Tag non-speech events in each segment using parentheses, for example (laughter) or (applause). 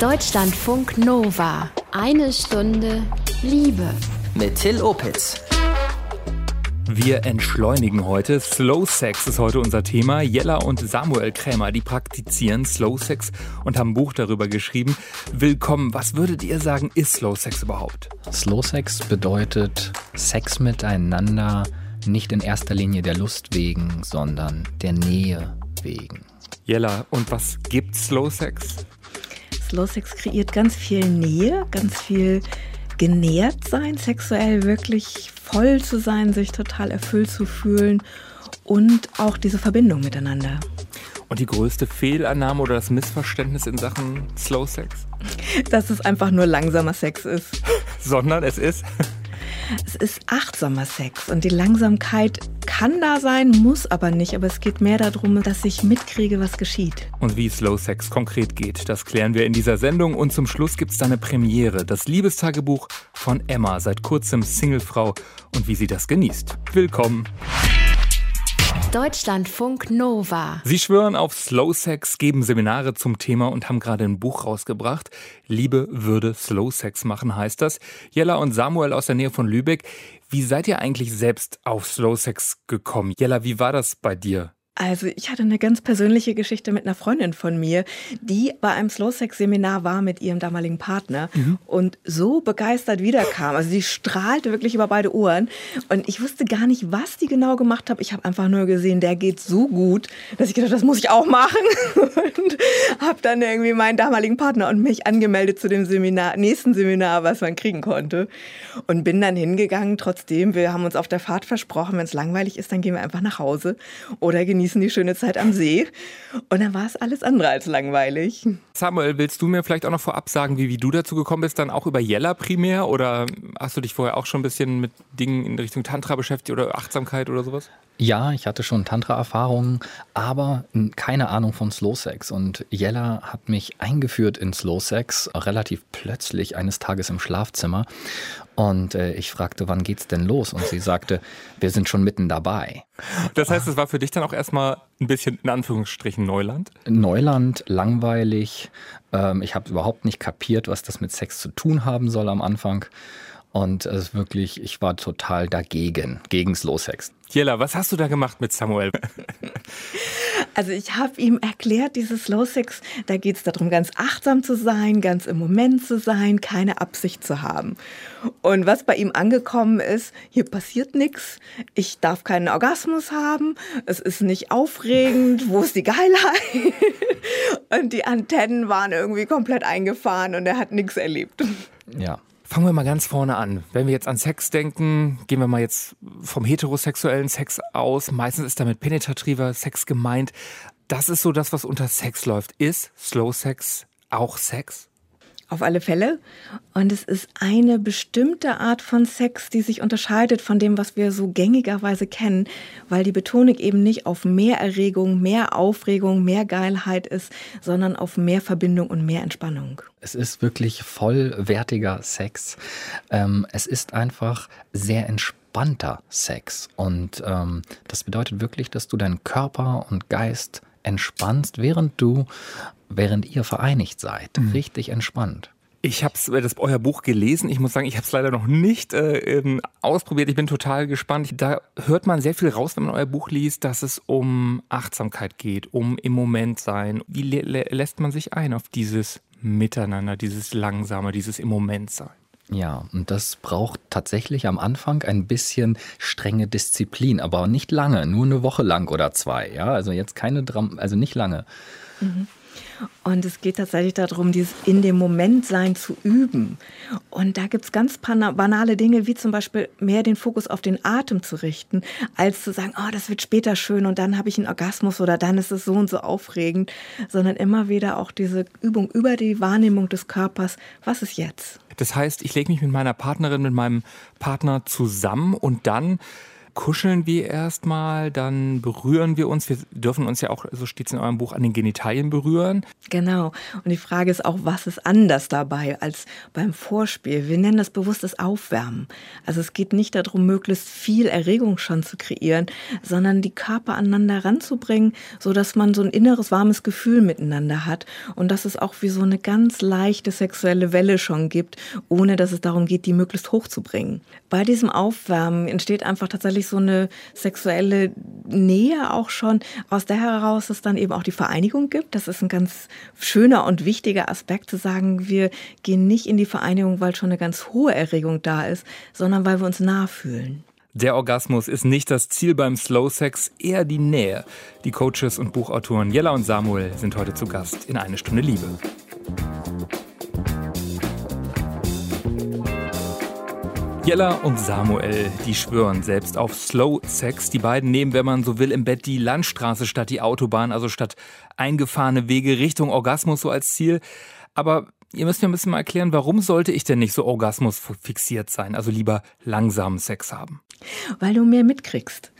Deutschlandfunk Nova. Eine Stunde Liebe. Mit Till Opitz. Wir entschleunigen heute. Slow Sex ist heute unser Thema. Jella und Samuel Krämer, die praktizieren Slow Sex und haben ein Buch darüber geschrieben. Willkommen. Was würdet ihr sagen, ist Slow Sex überhaupt? Slow Sex bedeutet Sex miteinander nicht in erster Linie der Lust wegen, sondern der Nähe wegen. Jella, und was gibt Slow Sex? Slow Sex kreiert ganz viel Nähe, ganz viel genährt sein, sexuell wirklich voll zu sein, sich total erfüllt zu fühlen und auch diese Verbindung miteinander. Und die größte Fehlannahme oder das Missverständnis in Sachen Slow Sex? Dass es einfach nur langsamer Sex ist. (laughs) Sondern es ist es ist achtsamer Sex und die Langsamkeit kann da sein, muss aber nicht. Aber es geht mehr darum, dass ich mitkriege, was geschieht. Und wie Slow Sex konkret geht, das klären wir in dieser Sendung. Und zum Schluss gibt es eine Premiere, das Liebestagebuch von Emma, seit kurzem Singlefrau und wie sie das genießt. Willkommen. Deutschlandfunk Nova. Sie schwören auf Slow Sex, geben Seminare zum Thema und haben gerade ein Buch rausgebracht. Liebe würde Slow Sex machen, heißt das. Jella und Samuel aus der Nähe von Lübeck. Wie seid ihr eigentlich selbst auf Slow Sex gekommen? Jella, wie war das bei dir? Also ich hatte eine ganz persönliche Geschichte mit einer Freundin von mir, die bei einem Slow Sex Seminar war mit ihrem damaligen Partner mhm. und so begeistert wiederkam. Also sie strahlte wirklich über beide Ohren und ich wusste gar nicht, was die genau gemacht hat. Ich habe einfach nur gesehen, der geht so gut, dass ich gedacht, das muss ich auch machen (laughs) und habe dann irgendwie meinen damaligen Partner und mich angemeldet zu dem Seminar, nächsten Seminar, was man kriegen konnte und bin dann hingegangen. Trotzdem, wir haben uns auf der Fahrt versprochen, wenn es langweilig ist, dann gehen wir einfach nach Hause oder genießen genießen die schöne Zeit am See. Und dann war es alles andere als langweilig. Samuel, willst du mir vielleicht auch noch vorab sagen, wie, wie du dazu gekommen bist? Dann auch über Jella primär? Oder hast du dich vorher auch schon ein bisschen mit Dingen in Richtung Tantra beschäftigt oder Achtsamkeit oder sowas? Ja, ich hatte schon Tantra-Erfahrungen, aber keine Ahnung von Slow Sex. Und Jella hat mich eingeführt in Slow Sex relativ plötzlich eines Tages im Schlafzimmer. Und äh, ich fragte, wann geht's denn los? Und sie sagte, wir sind schon mitten dabei. Das heißt, es war für dich dann auch erstmal ein bisschen in Anführungsstrichen Neuland? Neuland, langweilig. Ähm, ich habe überhaupt nicht kapiert, was das mit Sex zu tun haben soll am Anfang. Und es ist wirklich, ich war total dagegen, gegen Slow Sex. Jella, was hast du da gemacht mit Samuel? (laughs) Also ich habe ihm erklärt, dieses Slow Sex, da geht es darum, ganz achtsam zu sein, ganz im Moment zu sein, keine Absicht zu haben. Und was bei ihm angekommen ist, hier passiert nichts, ich darf keinen Orgasmus haben, es ist nicht aufregend, wo ist die Geilheit? (laughs) Und die Antennen waren irgendwie komplett eingefahren und er hat nichts erlebt. Ja, Fangen wir mal ganz vorne an. Wenn wir jetzt an Sex denken, gehen wir mal jetzt vom heterosexuellen Sex aus. Meistens ist damit penetrativer Sex gemeint. Das ist so das, was unter Sex läuft. Ist Slow Sex auch Sex? Auf alle Fälle. Und es ist eine bestimmte Art von Sex, die sich unterscheidet von dem, was wir so gängigerweise kennen, weil die Betonung eben nicht auf mehr Erregung, mehr Aufregung, mehr Geilheit ist, sondern auf mehr Verbindung und mehr Entspannung. Es ist wirklich vollwertiger Sex. Ähm, es ist einfach sehr entspannter Sex. Und ähm, das bedeutet wirklich, dass du deinen Körper und Geist entspannst, während du, während ihr vereinigt seid. Mhm. Richtig entspannt. Ich habe äh, das euer Buch gelesen. Ich muss sagen, ich habe es leider noch nicht äh, ähm, ausprobiert. Ich bin total gespannt. Da hört man sehr viel raus, wenn man euer Buch liest, dass es um Achtsamkeit geht, um im Moment sein. Wie lä lässt man sich ein auf dieses Miteinander, dieses Langsame, dieses im Moment sein? Ja, und das braucht tatsächlich am Anfang ein bisschen strenge Disziplin, aber nicht lange, nur eine Woche lang oder zwei. Ja, also jetzt keine Dram, also nicht lange. Mhm. Und es geht tatsächlich darum, dieses in dem Moment sein zu üben. Und da gibt es ganz banale Dinge, wie zum Beispiel mehr den Fokus auf den Atem zu richten, als zu sagen, oh, das wird später schön und dann habe ich einen Orgasmus oder dann ist es so und so aufregend, sondern immer wieder auch diese Übung über die Wahrnehmung des Körpers, was ist jetzt? Das heißt, ich lege mich mit meiner Partnerin, mit meinem Partner zusammen und dann kuscheln wir erstmal, dann berühren wir uns. Wir dürfen uns ja auch, so steht es in eurem Buch, an den Genitalien berühren. Genau. Und die Frage ist auch, was ist anders dabei als beim Vorspiel? Wir nennen das bewusstes Aufwärmen. Also es geht nicht darum, möglichst viel Erregung schon zu kreieren, sondern die Körper aneinander ranzubringen, sodass man so ein inneres warmes Gefühl miteinander hat und dass es auch wie so eine ganz leichte sexuelle Welle schon gibt, ohne dass es darum geht, die möglichst hochzubringen. Bei diesem Aufwärmen entsteht einfach tatsächlich so eine sexuelle Nähe auch schon, aus der heraus es dann eben auch die Vereinigung gibt. Das ist ein ganz schöner und wichtiger Aspekt zu sagen, wir gehen nicht in die Vereinigung, weil schon eine ganz hohe Erregung da ist, sondern weil wir uns nah fühlen. Der Orgasmus ist nicht das Ziel beim Slow Sex, eher die Nähe. Die Coaches und Buchautoren Jella und Samuel sind heute zu Gast in Eine Stunde Liebe. Jella und Samuel, die schwören selbst auf Slow Sex. Die beiden nehmen, wenn man so will, im Bett die Landstraße statt die Autobahn, also statt eingefahrene Wege Richtung Orgasmus so als Ziel. Aber ihr müsst mir ein bisschen mal erklären, warum sollte ich denn nicht so Orgasmus fixiert sein, also lieber langsamen Sex haben? Weil du mehr mitkriegst.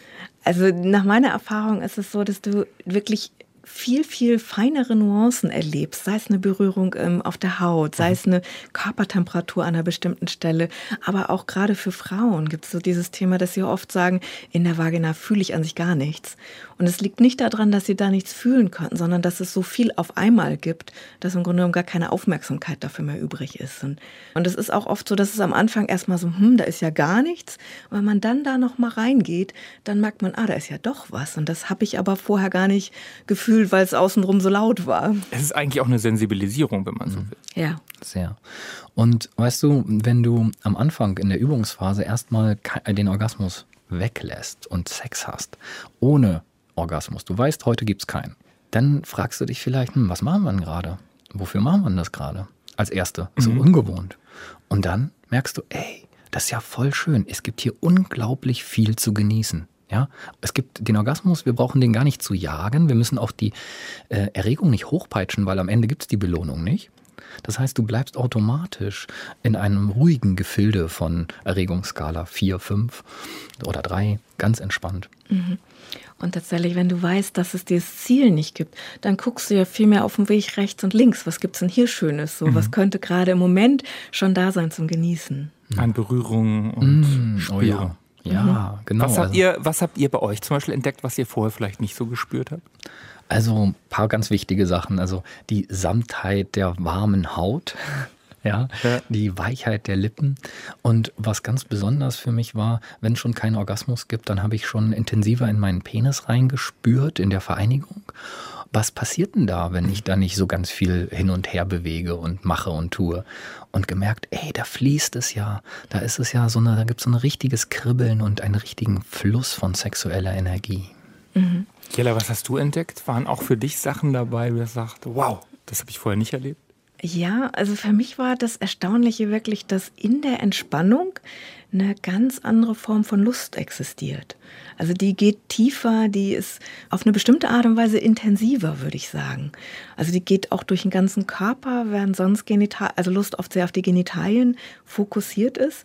Also nach meiner Erfahrung ist es so, dass du wirklich viel, viel feinere Nuancen erlebst, sei es eine Berührung ähm, auf der Haut, sei es eine Körpertemperatur an einer bestimmten Stelle. Aber auch gerade für Frauen gibt es so dieses Thema, dass sie oft sagen, in der Vagina fühle ich an sich gar nichts. Und es liegt nicht daran, dass sie da nichts fühlen könnten, sondern dass es so viel auf einmal gibt, dass im Grunde genommen gar keine Aufmerksamkeit dafür mehr übrig ist. Und, und es ist auch oft so, dass es am Anfang erstmal so, hm, da ist ja gar nichts. Und wenn man dann da nochmal reingeht, dann merkt man, ah, da ist ja doch was. Und das habe ich aber vorher gar nicht gefühlt, weil es außenrum so laut war. Es ist eigentlich auch eine Sensibilisierung, wenn man so will. Ja. Sehr. Und weißt du, wenn du am Anfang in der Übungsphase erstmal den Orgasmus weglässt und Sex hast, ohne Orgasmus. Du weißt, heute gibt es keinen. Dann fragst du dich vielleicht, hm, was machen wir denn gerade? Wofür machen wir denn das gerade? Als Erste. So mhm. ungewohnt. Und dann merkst du, ey, das ist ja voll schön. Es gibt hier unglaublich viel zu genießen. Ja, es gibt den Orgasmus, wir brauchen den gar nicht zu jagen. Wir müssen auch die äh, Erregung nicht hochpeitschen, weil am Ende gibt es die Belohnung nicht. Das heißt, du bleibst automatisch in einem ruhigen Gefilde von Erregungsskala 4, 5 oder 3, ganz entspannt. Mhm. Und tatsächlich, wenn du weißt, dass es dieses Ziel nicht gibt, dann guckst du ja viel mehr auf dem Weg rechts und links. Was gibt es denn hier Schönes? So, mhm. was könnte gerade im Moment schon da sein zum Genießen? An Berührungen und mhm. Oh ja. Ja, mhm. genau. Was habt, also, ihr, was habt ihr bei euch zum Beispiel entdeckt, was ihr vorher vielleicht nicht so gespürt habt? Also ein paar ganz wichtige Sachen. Also die Samtheit der warmen Haut. (laughs) Ja, ja, die Weichheit der Lippen. Und was ganz besonders für mich war, wenn es schon keinen Orgasmus gibt, dann habe ich schon intensiver in meinen Penis reingespürt in der Vereinigung. Was passiert denn da, wenn ich da nicht so ganz viel hin und her bewege und mache und tue? Und gemerkt, ey, da fließt es ja. Da ist es ja so eine, da gibt es so ein richtiges Kribbeln und einen richtigen Fluss von sexueller Energie. Mhm. Jella, was hast du entdeckt? Waren auch für dich Sachen dabei, wo du sagst, wow, das habe ich vorher nicht erlebt? Ja, also für mich war das Erstaunliche wirklich, dass in der Entspannung eine ganz andere Form von Lust existiert. Also die geht tiefer, die ist auf eine bestimmte Art und Weise intensiver, würde ich sagen. Also die geht auch durch den ganzen Körper, während sonst Genital, also Lust oft sehr auf die Genitalien fokussiert ist.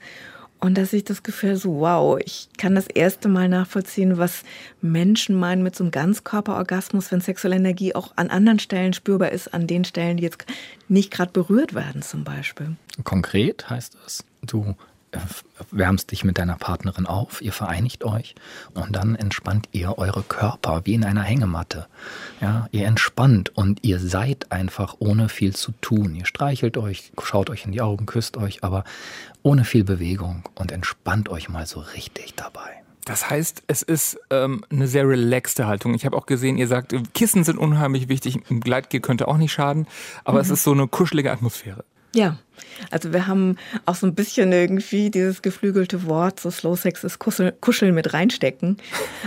Und dass ich das Gefühl so, wow, ich kann das erste Mal nachvollziehen, was Menschen meinen mit so einem Ganzkörperorgasmus, wenn sexuelle Energie auch an anderen Stellen spürbar ist, an den Stellen, die jetzt nicht gerade berührt werden zum Beispiel. Konkret heißt es, du wärmst dich mit deiner Partnerin auf, ihr vereinigt euch und dann entspannt ihr eure Körper wie in einer Hängematte. Ja, ihr entspannt und ihr seid einfach ohne viel zu tun. Ihr streichelt euch, schaut euch in die Augen, küsst euch, aber ohne viel Bewegung und entspannt euch mal so richtig dabei. Das heißt, es ist ähm, eine sehr relaxte Haltung. Ich habe auch gesehen, ihr sagt, Kissen sind unheimlich wichtig, ein Gleitgel könnte auch nicht schaden, aber mhm. es ist so eine kuschelige Atmosphäre. Ja, also wir haben auch so ein bisschen irgendwie dieses geflügelte Wort, so Slow Sex ist Kuscheln mit reinstecken.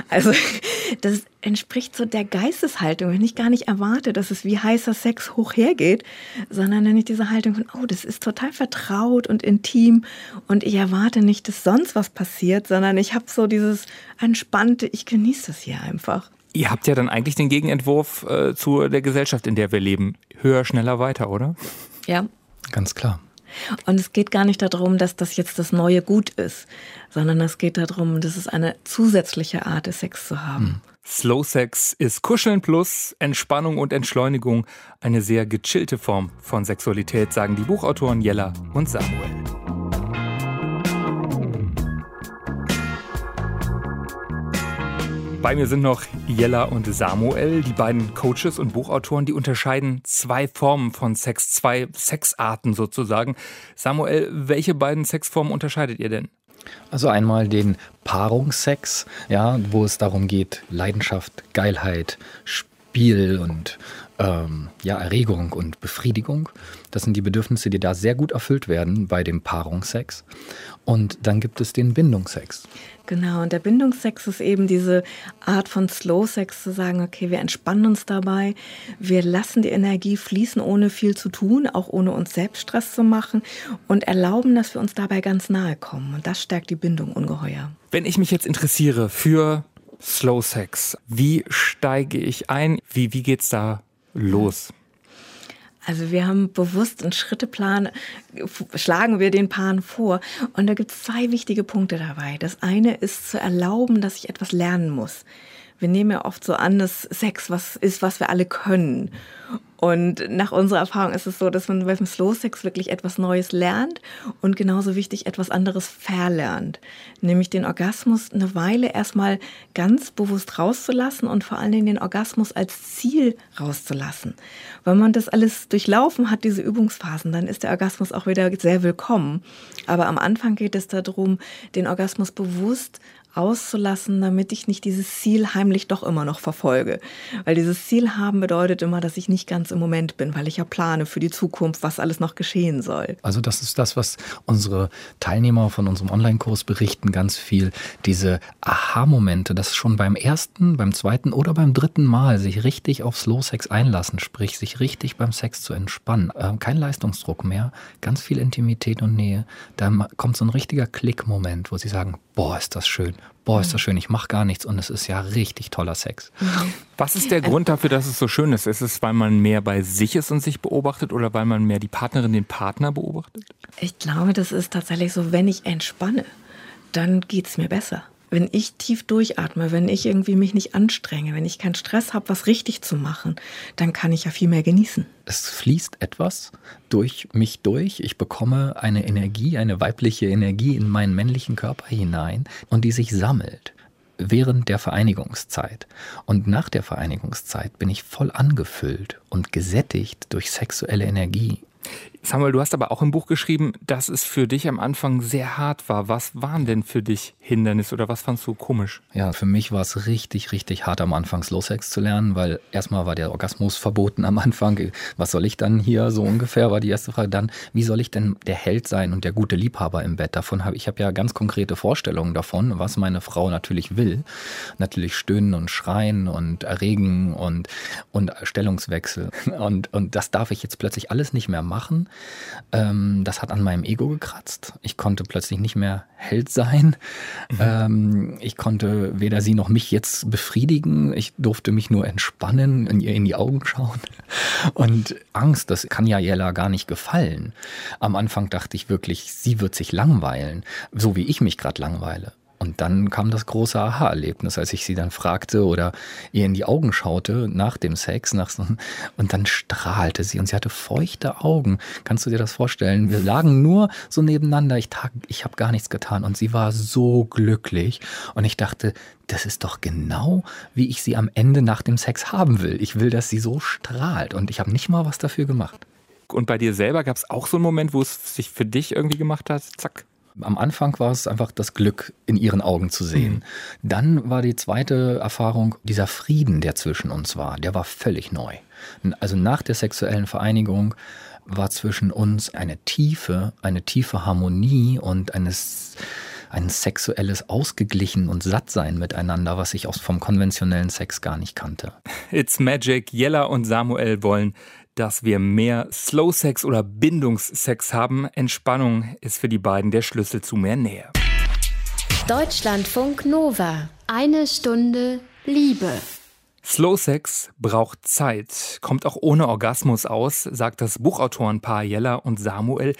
Also (laughs) das entspricht so der Geisteshaltung, wenn ich gar nicht erwarte, dass es wie heißer Sex hoch hergeht, sondern wenn ich diese Haltung von, oh, das ist total vertraut und intim und ich erwarte nicht, dass sonst was passiert, sondern ich habe so dieses entspannte, ich genieße das hier einfach. Ihr habt ja dann eigentlich den Gegenentwurf äh, zu der Gesellschaft, in der wir leben. Höher, schneller, weiter, oder? Ja, Ganz klar. Und es geht gar nicht darum, dass das jetzt das neue Gut ist, sondern es geht darum, dass es eine zusätzliche Art des Sex zu haben. Hm. Slow Sex ist Kuscheln plus Entspannung und Entschleunigung. Eine sehr gechillte Form von Sexualität, sagen die Buchautoren Jella und Samuel. Bei mir sind noch Jella und Samuel, die beiden Coaches und Buchautoren, die unterscheiden zwei Formen von Sex, zwei Sexarten sozusagen. Samuel, welche beiden Sexformen unterscheidet ihr denn? Also einmal den Paarungssex, ja, wo es darum geht, Leidenschaft, Geilheit, Spiel und ähm, ja, Erregung und Befriedigung. Das sind die Bedürfnisse, die da sehr gut erfüllt werden bei dem Paarungssex. Und dann gibt es den Bindungssex. Genau, und der Bindungssex ist eben diese Art von Slow Sex zu sagen, okay, wir entspannen uns dabei, wir lassen die Energie fließen, ohne viel zu tun, auch ohne uns selbst Stress zu machen und erlauben, dass wir uns dabei ganz nahe kommen. Und das stärkt die Bindung ungeheuer. Wenn ich mich jetzt interessiere für Slow Sex, wie steige ich ein? Wie, wie geht's da los? Also wir haben bewusst einen Schritteplan, schlagen wir den Paaren vor. Und da gibt es zwei wichtige Punkte dabei. Das eine ist zu erlauben, dass ich etwas lernen muss. Wir nehmen ja oft so an, dass Sex was ist, was wir alle können. Und nach unserer Erfahrung ist es so, dass man beim Slow Sex wirklich etwas Neues lernt und genauso wichtig etwas anderes verlernt. Nämlich den Orgasmus eine Weile erstmal ganz bewusst rauszulassen und vor allen Dingen den Orgasmus als Ziel rauszulassen. Wenn man das alles durchlaufen hat, diese Übungsphasen, dann ist der Orgasmus auch wieder sehr willkommen. Aber am Anfang geht es darum, den Orgasmus bewusst auszulassen, damit ich nicht dieses Ziel heimlich doch immer noch verfolge. Weil dieses Ziel haben bedeutet immer, dass ich nicht ganz im Moment bin, weil ich ja plane für die Zukunft, was alles noch geschehen soll. Also das ist das, was unsere Teilnehmer von unserem Online-Kurs berichten, ganz viel. Diese Aha-Momente, dass schon beim ersten, beim zweiten oder beim dritten Mal sich richtig auf Slow Sex einlassen, sprich sich richtig beim Sex zu entspannen. Äh, kein Leistungsdruck mehr, ganz viel Intimität und Nähe. Da kommt so ein richtiger Klick-Moment, wo sie sagen, boah, ist das schön boah, ist das schön, ich mache gar nichts und es ist ja richtig toller Sex. (laughs) Was ist der Grund dafür, dass es so schön ist? Ist es, weil man mehr bei sich ist und sich beobachtet oder weil man mehr die Partnerin, den Partner beobachtet? Ich glaube, das ist tatsächlich so, wenn ich entspanne, dann geht es mir besser wenn ich tief durchatme, wenn ich irgendwie mich nicht anstrenge, wenn ich keinen Stress habe, was richtig zu machen, dann kann ich ja viel mehr genießen. Es fließt etwas durch mich durch. Ich bekomme eine Energie, eine weibliche Energie in meinen männlichen Körper hinein und die sich sammelt während der Vereinigungszeit. Und nach der Vereinigungszeit bin ich voll angefüllt und gesättigt durch sexuelle Energie Samuel, du hast aber auch im Buch geschrieben, dass es für dich am Anfang sehr hart war. Was waren denn für dich Hindernisse oder was fandst du komisch? Ja, für mich war es richtig, richtig hart am Anfang Slow Sex zu lernen, weil erstmal war der Orgasmus verboten am Anfang. Was soll ich dann hier so ungefähr, war die erste Frage. Dann, wie soll ich denn der Held sein und der gute Liebhaber im Bett? Davon habe ich habe ja ganz konkrete Vorstellungen davon, was meine Frau natürlich will. Natürlich stöhnen und schreien und erregen und, und Stellungswechsel. Und, und das darf ich jetzt plötzlich alles nicht mehr machen. Ähm, das hat an meinem Ego gekratzt. Ich konnte plötzlich nicht mehr Held sein. Mhm. Ähm, ich konnte weder sie noch mich jetzt befriedigen. Ich durfte mich nur entspannen, in ihr in die Augen schauen. (laughs) Und Angst, das kann ja Jella gar nicht gefallen. Am Anfang dachte ich wirklich, sie wird sich langweilen, so wie ich mich gerade langweile. Und dann kam das große Aha-Erlebnis, als ich sie dann fragte oder ihr in die Augen schaute nach dem Sex. Nach so, und dann strahlte sie und sie hatte feuchte Augen. Kannst du dir das vorstellen? Wir lagen nur so nebeneinander. Ich, ich habe gar nichts getan und sie war so glücklich. Und ich dachte, das ist doch genau, wie ich sie am Ende nach dem Sex haben will. Ich will, dass sie so strahlt und ich habe nicht mal was dafür gemacht. Und bei dir selber gab es auch so einen Moment, wo es sich für dich irgendwie gemacht hat? Zack. Am Anfang war es einfach das Glück in ihren Augen zu sehen. Mhm. Dann war die zweite Erfahrung dieser Frieden, der zwischen uns war. Der war völlig neu. Also nach der sexuellen Vereinigung war zwischen uns eine tiefe, eine tiefe Harmonie und eines ein sexuelles Ausgeglichen und Sattsein miteinander, was ich aus vom konventionellen Sex gar nicht kannte. It's Magic. Jella und Samuel wollen dass wir mehr Slow Sex oder Bindungssex haben. Entspannung ist für die beiden der Schlüssel zu mehr Nähe. Deutschlandfunk Nova. Eine Stunde Liebe. Slow Sex braucht Zeit, kommt auch ohne Orgasmus aus, sagt das Buchautorenpaar Jella und Samuel.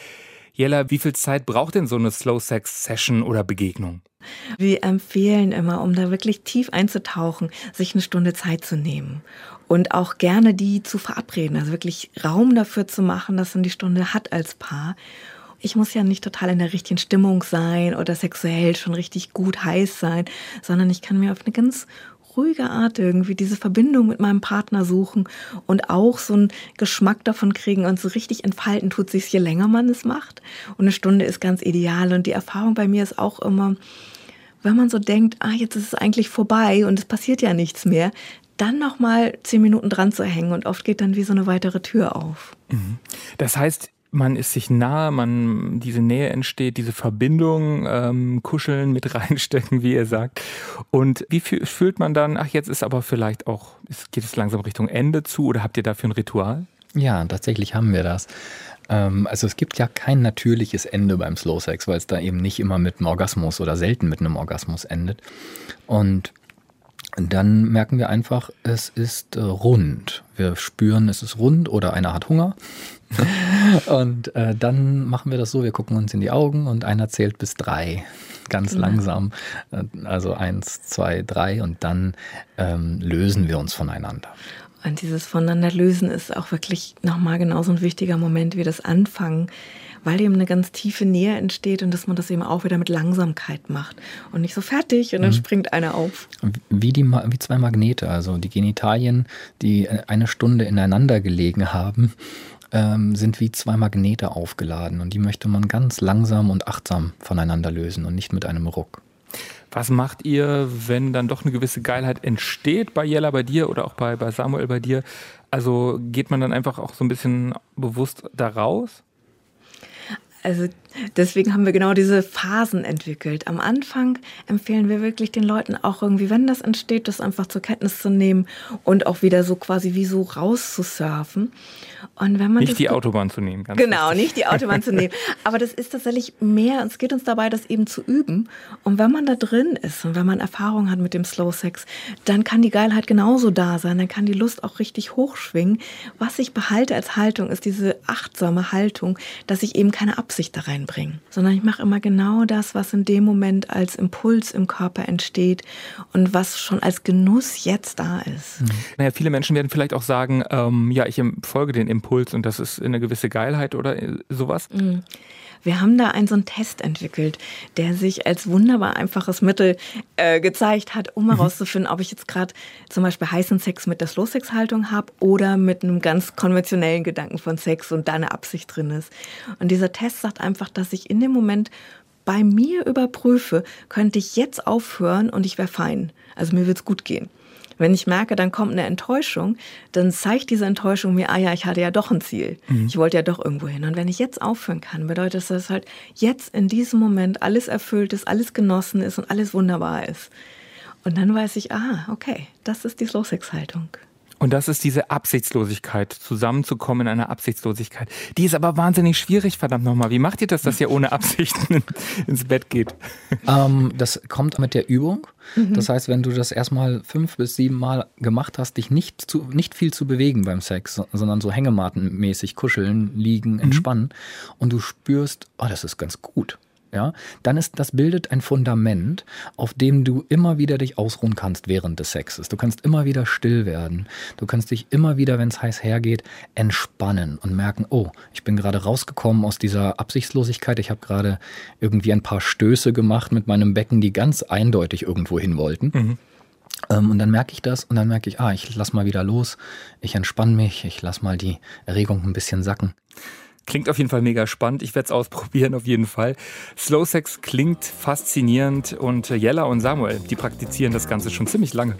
Jella, wie viel Zeit braucht denn so eine Slow Sex Session oder Begegnung? Wir empfehlen immer, um da wirklich tief einzutauchen, sich eine Stunde Zeit zu nehmen und auch gerne die zu verabreden, also wirklich Raum dafür zu machen, dass man die Stunde hat als Paar. Ich muss ja nicht total in der richtigen Stimmung sein oder sexuell schon richtig gut heiß sein, sondern ich kann mir auf eine ganz ruhige Art irgendwie diese Verbindung mit meinem Partner suchen und auch so einen Geschmack davon kriegen und so richtig entfalten tut sich je länger man es macht. Und eine Stunde ist ganz ideal und die Erfahrung bei mir ist auch immer, wenn man so denkt, ah, jetzt ist es eigentlich vorbei und es passiert ja nichts mehr, dann noch mal zehn Minuten dran zu hängen und oft geht dann wie so eine weitere Tür auf. Mhm. Das heißt, man ist sich nahe, man diese Nähe entsteht, diese Verbindung, ähm, kuscheln, mit (laughs) reinstecken, wie ihr sagt. Und wie fühlt man dann, ach, jetzt ist aber vielleicht auch, geht es langsam Richtung Ende zu oder habt ihr dafür ein Ritual? Ja, tatsächlich haben wir das. Ähm, also es gibt ja kein natürliches Ende beim Slow Sex, weil es da eben nicht immer mit einem Orgasmus oder selten mit einem Orgasmus endet. Und dann merken wir einfach, es ist äh, rund. Wir spüren, es ist rund oder einer hat Hunger. (laughs) und äh, dann machen wir das so, wir gucken uns in die Augen und einer zählt bis drei, ganz mhm. langsam. Äh, also eins, zwei, drei und dann ähm, lösen wir uns voneinander. Und dieses Voneinander lösen ist auch wirklich nochmal genauso ein wichtiger Moment wie das Anfangen weil eben eine ganz tiefe Nähe entsteht und dass man das eben auch wieder mit Langsamkeit macht und nicht so fertig und dann mhm. springt einer auf. Wie, die, wie zwei Magnete, also die Genitalien, die äh, eine Stunde ineinander gelegen haben, ähm, sind wie zwei Magnete aufgeladen und die möchte man ganz langsam und achtsam voneinander lösen und nicht mit einem Ruck. Was macht ihr, wenn dann doch eine gewisse Geilheit entsteht bei Jella bei dir oder auch bei, bei Samuel bei dir? Also geht man dann einfach auch so ein bisschen bewusst da raus? Also deswegen haben wir genau diese Phasen entwickelt. Am Anfang empfehlen wir wirklich den Leuten auch irgendwie, wenn das entsteht, das einfach zur Kenntnis zu nehmen und auch wieder so quasi wie so rauszusurfen. Und wenn man nicht die Autobahn zu nehmen, ganz genau, richtig. nicht die Autobahn zu nehmen. Aber das ist tatsächlich mehr. Es geht uns dabei, das eben zu üben. Und wenn man da drin ist und wenn man Erfahrung hat mit dem Slow Sex, dann kann die Geilheit genauso da sein. Dann kann die Lust auch richtig hochschwingen. Was ich behalte als Haltung ist diese achtsame Haltung, dass ich eben keine Absicht da reinbringe, sondern ich mache immer genau das, was in dem Moment als Impuls im Körper entsteht und was schon als Genuss jetzt da ist. Mhm. Naja, viele Menschen werden vielleicht auch sagen, ähm, ja, ich folge den Impuls und das ist eine gewisse Geilheit oder äh, sowas? Mhm. Wir haben da einen so einen Test entwickelt, der sich als wunderbar einfaches Mittel äh, gezeigt hat, um mhm. herauszufinden, ob ich jetzt gerade zum Beispiel heißen Sex mit der Slow-Sex-Haltung habe oder mit einem ganz konventionellen Gedanken von Sex und da eine Absicht drin ist. Und dieser Test sagt einfach, dass ich in dem Moment bei mir überprüfe, könnte ich jetzt aufhören und ich wäre fein. Also mir wird es gut gehen. Wenn ich merke, dann kommt eine Enttäuschung, dann zeigt diese Enttäuschung mir, ah ja, ich hatte ja doch ein Ziel. Mhm. Ich wollte ja doch irgendwo hin. Und wenn ich jetzt aufhören kann, bedeutet das, dass halt jetzt in diesem Moment alles erfüllt ist, alles genossen ist und alles wunderbar ist. Und dann weiß ich, ah, okay, das ist die Slow-Sex-Haltung. Und das ist diese Absichtslosigkeit, zusammenzukommen in einer Absichtslosigkeit. Die ist aber wahnsinnig schwierig, verdammt nochmal. Wie macht ihr das, dass ihr ohne Absichten (laughs) ins Bett geht? Ähm, das kommt mit der Übung. Mhm. Das heißt, wenn du das erstmal fünf bis sieben Mal gemacht hast, dich nicht, zu, nicht viel zu bewegen beim Sex, sondern so hängematenmäßig kuscheln, liegen, mhm. entspannen mhm. und du spürst, oh, das ist ganz gut ja, dann ist das bildet ein Fundament, auf dem du immer wieder dich ausruhen kannst während des Sexes. Du kannst immer wieder still werden. Du kannst dich immer wieder, wenn es heiß hergeht, entspannen und merken, oh, ich bin gerade rausgekommen aus dieser Absichtslosigkeit. Ich habe gerade irgendwie ein paar Stöße gemacht mit meinem Becken, die ganz eindeutig irgendwo hin wollten. Mhm. Ähm, und dann merke ich das und dann merke ich, ah, ich lass mal wieder los, ich entspanne mich, ich lass mal die Erregung ein bisschen sacken. Klingt auf jeden Fall mega spannend. Ich werde es ausprobieren, auf jeden Fall. Slow Sex klingt faszinierend und Jella und Samuel, die praktizieren das Ganze schon ziemlich lange.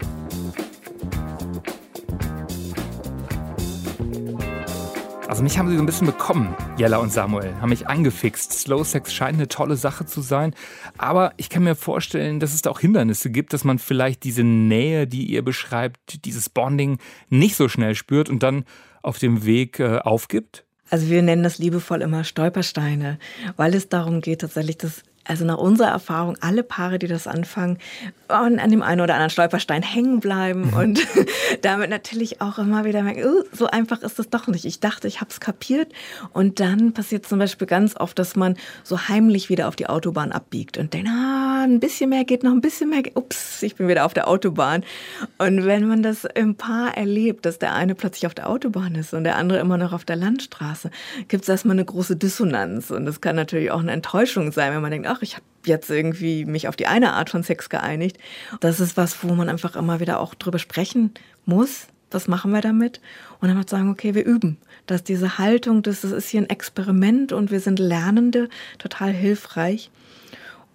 Also mich haben sie so ein bisschen bekommen, Jella und Samuel, haben mich angefixt. Slow Sex scheint eine tolle Sache zu sein, aber ich kann mir vorstellen, dass es da auch Hindernisse gibt, dass man vielleicht diese Nähe, die ihr beschreibt, dieses Bonding nicht so schnell spürt und dann auf dem Weg äh, aufgibt. Also wir nennen das liebevoll immer Stolpersteine, weil es darum geht, tatsächlich das also nach unserer Erfahrung, alle Paare, die das anfangen, an dem einen oder anderen Stolperstein hängen bleiben mhm. und (laughs) damit natürlich auch immer wieder merken, uh, so einfach ist das doch nicht. Ich dachte, ich habe es kapiert. Und dann passiert zum Beispiel ganz oft, dass man so heimlich wieder auf die Autobahn abbiegt und denkt, ah, ein bisschen mehr geht noch, ein bisschen mehr, ups, ich bin wieder auf der Autobahn. Und wenn man das im Paar erlebt, dass der eine plötzlich auf der Autobahn ist und der andere immer noch auf der Landstraße, gibt es erstmal eine große Dissonanz. Und das kann natürlich auch eine Enttäuschung sein, wenn man denkt, ach, ich habe jetzt irgendwie mich auf die eine Art von Sex geeinigt. Das ist was, wo man einfach immer wieder auch drüber sprechen muss. Was machen wir damit? Und dann halt sagen, okay, wir üben. Dass diese Haltung, das ist hier ein Experiment und wir sind Lernende, total hilfreich.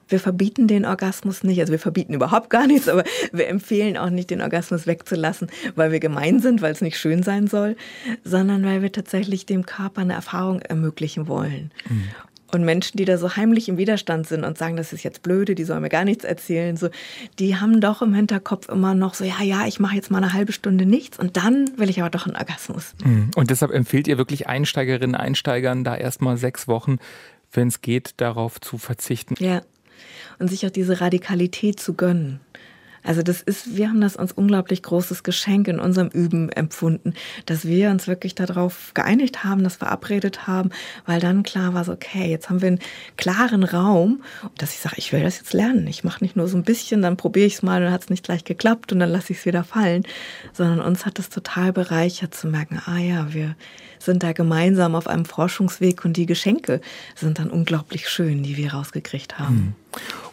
Wir verbieten den Orgasmus nicht, also wir verbieten überhaupt gar nichts, aber wir empfehlen auch nicht, den Orgasmus wegzulassen, weil wir gemein sind, weil es nicht schön sein soll, sondern weil wir tatsächlich dem Körper eine Erfahrung ermöglichen wollen. Mhm. Und Menschen, die da so heimlich im Widerstand sind und sagen, das ist jetzt blöde, die sollen mir gar nichts erzählen, so, die haben doch im Hinterkopf immer noch so, ja, ja, ich mache jetzt mal eine halbe Stunde nichts und dann will ich aber doch einen Orgasmus. Mhm. Und deshalb empfiehlt ihr wirklich Einsteigerinnen, Einsteigern da erstmal sechs Wochen, wenn es geht, darauf zu verzichten. Ja. Und sich auch diese Radikalität zu gönnen. Also das ist, wir haben das als unglaublich großes Geschenk in unserem Üben empfunden, dass wir uns wirklich darauf geeinigt haben, das verabredet haben, weil dann klar war so, okay, jetzt haben wir einen klaren Raum, dass ich sage, ich will das jetzt lernen. Ich mache nicht nur so ein bisschen, dann probiere ich es mal und dann hat es nicht gleich geklappt und dann lasse ich es wieder fallen, sondern uns hat es total bereichert zu merken, ah ja, wir sind da gemeinsam auf einem Forschungsweg und die Geschenke sind dann unglaublich schön, die wir rausgekriegt haben. Hm.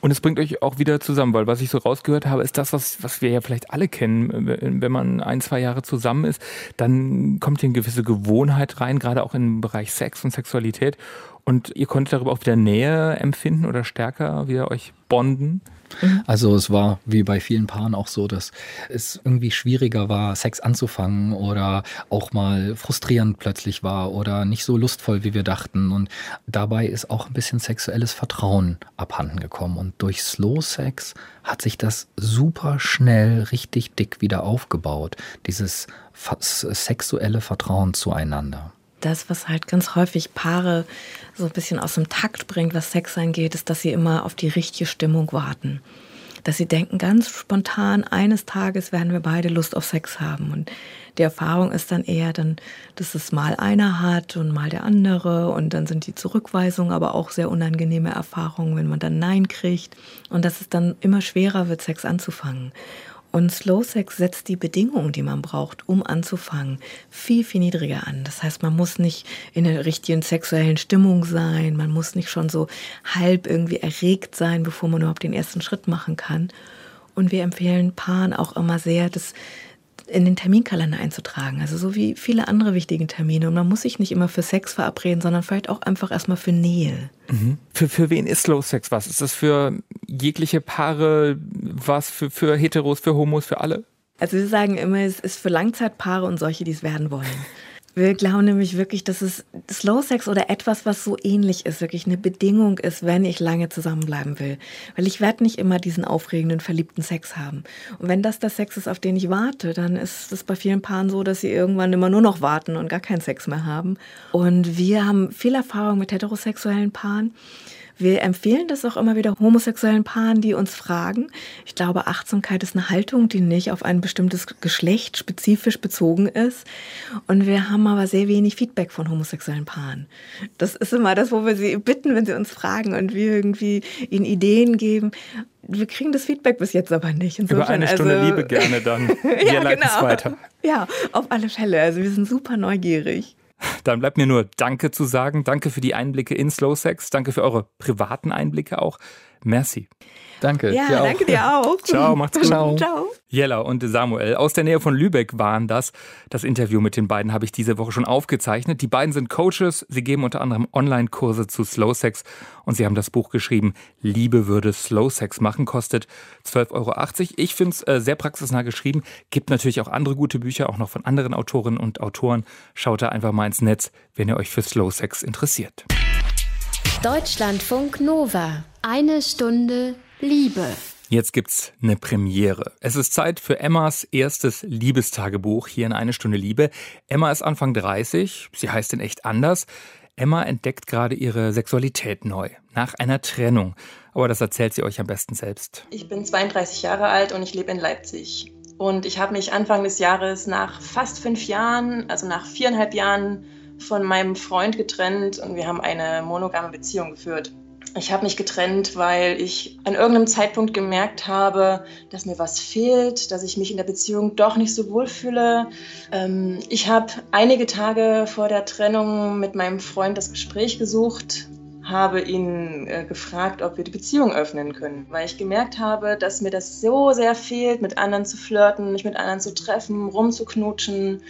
Und es bringt euch auch wieder zusammen, weil was ich so rausgehört habe, ist das, was, was wir ja vielleicht alle kennen. Wenn man ein, zwei Jahre zusammen ist, dann kommt hier eine gewisse Gewohnheit rein, gerade auch im Bereich Sex und Sexualität. Und ihr konntet darüber auch wieder Nähe empfinden oder stärker wieder euch bonden. Mhm. Also es war wie bei vielen Paaren auch so, dass es irgendwie schwieriger war, Sex anzufangen oder auch mal frustrierend plötzlich war oder nicht so lustvoll, wie wir dachten. Und dabei ist auch ein bisschen sexuelles Vertrauen abhanden gekommen. Und durch Slow Sex hat sich das super schnell richtig dick wieder aufgebaut. Dieses sexuelle Vertrauen zueinander das, was halt ganz häufig Paare so ein bisschen aus dem Takt bringt, was Sex angeht, ist, dass sie immer auf die richtige Stimmung warten. Dass sie denken ganz spontan, eines Tages werden wir beide Lust auf Sex haben. Und die Erfahrung ist dann eher dann, dass es mal einer hat und mal der andere. Und dann sind die Zurückweisungen aber auch sehr unangenehme Erfahrungen, wenn man dann Nein kriegt. Und dass es dann immer schwerer wird, Sex anzufangen. Und Slow Sex setzt die Bedingungen, die man braucht, um anzufangen, viel, viel niedriger an. Das heißt, man muss nicht in der richtigen sexuellen Stimmung sein, man muss nicht schon so halb irgendwie erregt sein, bevor man überhaupt den ersten Schritt machen kann. Und wir empfehlen Paaren auch immer sehr, das in den Terminkalender einzutragen. Also so wie viele andere wichtige Termine. Und man muss sich nicht immer für Sex verabreden, sondern vielleicht auch einfach erstmal für Nähe. Mhm. Für, für wen ist Slow Sex was? Ist das für jegliche Paare was? Für, für Heteros, für Homos, für alle? Also wir sagen immer, es ist für Langzeitpaare und solche, die es werden wollen. Wir glauben nämlich wirklich, dass es Slow Sex oder etwas, was so ähnlich ist, wirklich eine Bedingung ist, wenn ich lange zusammenbleiben will. Weil ich werde nicht immer diesen aufregenden, verliebten Sex haben. Und wenn das der Sex ist, auf den ich warte, dann ist es bei vielen Paaren so, dass sie irgendwann immer nur noch warten und gar keinen Sex mehr haben. Und wir haben viel Erfahrung mit heterosexuellen Paaren. Wir empfehlen das auch immer wieder homosexuellen Paaren, die uns fragen. Ich glaube, Achtsamkeit ist eine Haltung, die nicht auf ein bestimmtes Geschlecht spezifisch bezogen ist. Und wir haben aber sehr wenig Feedback von homosexuellen Paaren. Das ist immer das, wo wir sie bitten, wenn sie uns fragen und wir irgendwie ihnen Ideen geben wir kriegen das Feedback bis jetzt aber nicht. Insofern, Über eine Stunde also, Liebe gerne dann. (laughs) Wir ja, leiten genau. es weiter. Ja, auf alle Fälle. Also wir sind super neugierig. Dann bleibt mir nur Danke zu sagen. Danke für die Einblicke in Slow Sex. Danke für eure privaten Einblicke auch. Merci. Danke. Ja, dir danke dir auch. (laughs) Ciao, macht's gut. Ciao. Ciao. Jella und Samuel aus der Nähe von Lübeck waren das. Das Interview mit den beiden habe ich diese Woche schon aufgezeichnet. Die beiden sind Coaches. Sie geben unter anderem Online-Kurse zu Slow Sex und sie haben das Buch geschrieben, Liebe würde Slow Sex machen, kostet 12,80 Euro. Ich finde es äh, sehr praxisnah geschrieben. Gibt natürlich auch andere gute Bücher, auch noch von anderen Autorinnen und Autoren. Schaut da einfach mal ins Netz, wenn ihr euch für Slow Sex interessiert. Deutschlandfunk Nova. Eine Stunde Liebe. Jetzt gibt's eine Premiere. Es ist Zeit für Emmas erstes Liebestagebuch hier in eine Stunde Liebe. Emma ist Anfang 30. Sie heißt in echt anders. Emma entdeckt gerade ihre Sexualität neu, nach einer Trennung. Aber das erzählt sie euch am besten selbst. Ich bin 32 Jahre alt und ich lebe in Leipzig. Und ich habe mich Anfang des Jahres nach fast fünf Jahren, also nach viereinhalb Jahren, von meinem Freund getrennt und wir haben eine monogame Beziehung geführt. Ich habe mich getrennt, weil ich an irgendeinem Zeitpunkt gemerkt habe, dass mir was fehlt, dass ich mich in der Beziehung doch nicht so wohl fühle. Ähm, ich habe einige Tage vor der Trennung mit meinem Freund das Gespräch gesucht, habe ihn äh, gefragt, ob wir die Beziehung öffnen können, weil ich gemerkt habe, dass mir das so sehr fehlt, mit anderen zu flirten, mich mit anderen zu treffen, rumzuknutschen.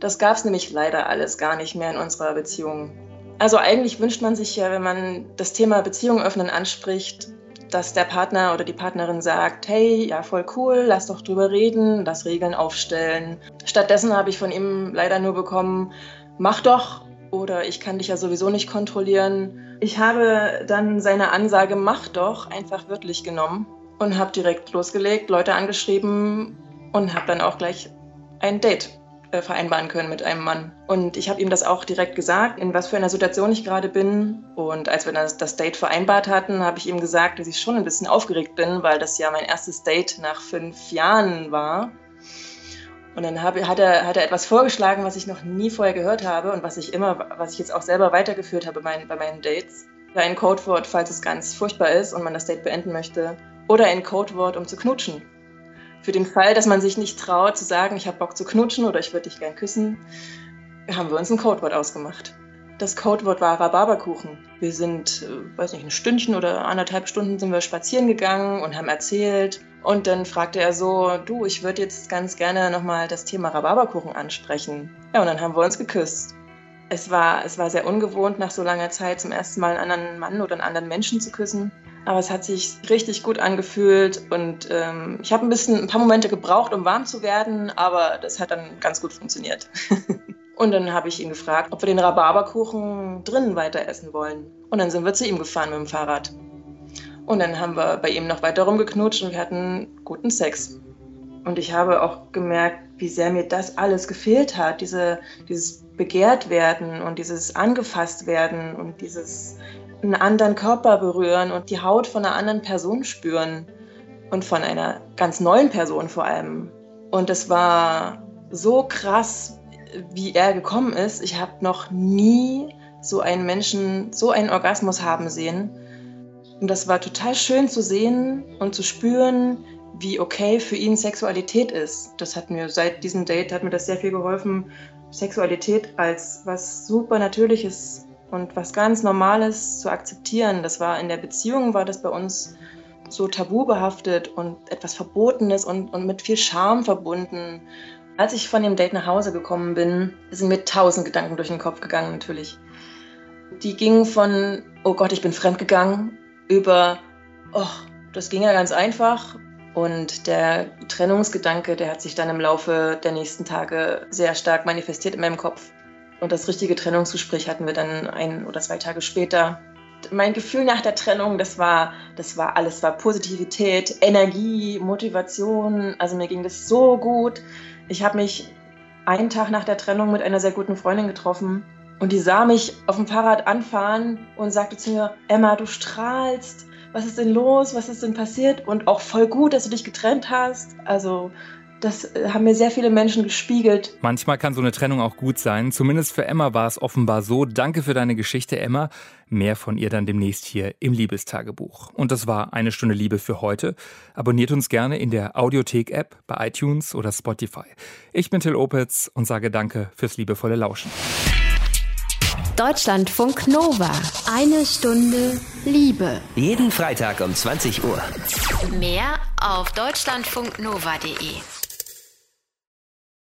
Das gab es nämlich leider alles gar nicht mehr in unserer Beziehung. Also eigentlich wünscht man sich ja, wenn man das Thema Beziehung öffnen anspricht, dass der Partner oder die Partnerin sagt, hey, ja, voll cool, lass doch drüber reden, lass Regeln aufstellen. Stattdessen habe ich von ihm leider nur bekommen, mach doch oder ich kann dich ja sowieso nicht kontrollieren. Ich habe dann seine Ansage, mach doch, einfach wörtlich genommen und habe direkt losgelegt, Leute angeschrieben und habe dann auch gleich ein Date vereinbaren können mit einem Mann. Und ich habe ihm das auch direkt gesagt, in was für einer Situation ich gerade bin. Und als wir das, das Date vereinbart hatten, habe ich ihm gesagt, dass ich schon ein bisschen aufgeregt bin, weil das ja mein erstes Date nach fünf Jahren war. Und dann hab, hat, er, hat er etwas vorgeschlagen, was ich noch nie vorher gehört habe und was ich immer, was ich jetzt auch selber weitergeführt habe bei, bei meinen Dates. Ein Codewort, falls es ganz furchtbar ist und man das Date beenden möchte. Oder ein Codewort, um zu knutschen. Für den Fall, dass man sich nicht traut zu sagen, ich habe Bock zu knutschen oder ich würde dich gern küssen, haben wir uns ein Codewort ausgemacht. Das Codewort war Rhabarberkuchen. Wir sind, äh, weiß nicht, ein Stündchen oder anderthalb Stunden sind wir spazieren gegangen und haben erzählt. Und dann fragte er so, du, ich würde jetzt ganz gerne nochmal das Thema Rhabarberkuchen ansprechen. Ja, und dann haben wir uns geküsst. Es war, es war sehr ungewohnt, nach so langer Zeit zum ersten Mal einen anderen Mann oder einen anderen Menschen zu küssen. Aber es hat sich richtig gut angefühlt und ähm, ich habe ein bisschen, ein paar Momente gebraucht, um warm zu werden, aber das hat dann ganz gut funktioniert. (laughs) und dann habe ich ihn gefragt, ob wir den Rhabarberkuchen drinnen weiter essen wollen. Und dann sind wir zu ihm gefahren mit dem Fahrrad. Und dann haben wir bei ihm noch weiter rumgeknutscht und wir hatten guten Sex. Und ich habe auch gemerkt, wie sehr mir das alles gefehlt hat, diese, dieses begehrt werden und dieses angefasst werden und dieses einen anderen Körper berühren und die Haut von einer anderen Person spüren und von einer ganz neuen Person vor allem. Und es war so krass, wie er gekommen ist. Ich habe noch nie so einen Menschen, so einen Orgasmus haben sehen. Und das war total schön zu sehen und zu spüren, wie okay für ihn Sexualität ist. Das hat mir seit diesem Date hat mir das sehr viel geholfen, Sexualität als was super Natürliches und was ganz Normales zu akzeptieren. Das war in der Beziehung, war das bei uns so tabu behaftet und etwas Verbotenes und, und mit viel Scham verbunden. Als ich von dem Date nach Hause gekommen bin, sind mir tausend Gedanken durch den Kopf gegangen, natürlich. Die gingen von, oh Gott, ich bin fremdgegangen, über, oh, das ging ja ganz einfach. Und der Trennungsgedanke, der hat sich dann im Laufe der nächsten Tage sehr stark manifestiert in meinem Kopf. Und das richtige Trennungsgespräch hatten wir dann ein oder zwei Tage später. Mein Gefühl nach der Trennung, das war, das war alles, war Positivität, Energie, Motivation. Also mir ging das so gut. Ich habe mich einen Tag nach der Trennung mit einer sehr guten Freundin getroffen und die sah mich auf dem Fahrrad anfahren und sagte zu mir, Emma, du strahlst. Was ist denn los? Was ist denn passiert? Und auch voll gut, dass du dich getrennt hast. Also das äh, haben mir sehr viele Menschen gespiegelt. Manchmal kann so eine Trennung auch gut sein. Zumindest für Emma war es offenbar so. Danke für deine Geschichte, Emma. Mehr von ihr dann demnächst hier im Liebestagebuch. Und das war eine Stunde Liebe für heute. Abonniert uns gerne in der Audiothek-App bei iTunes oder Spotify. Ich bin Till Opitz und sage Danke fürs liebevolle Lauschen. Deutschlandfunk Nova. Eine Stunde Liebe. Jeden Freitag um 20 Uhr. Mehr auf deutschlandfunknova.de.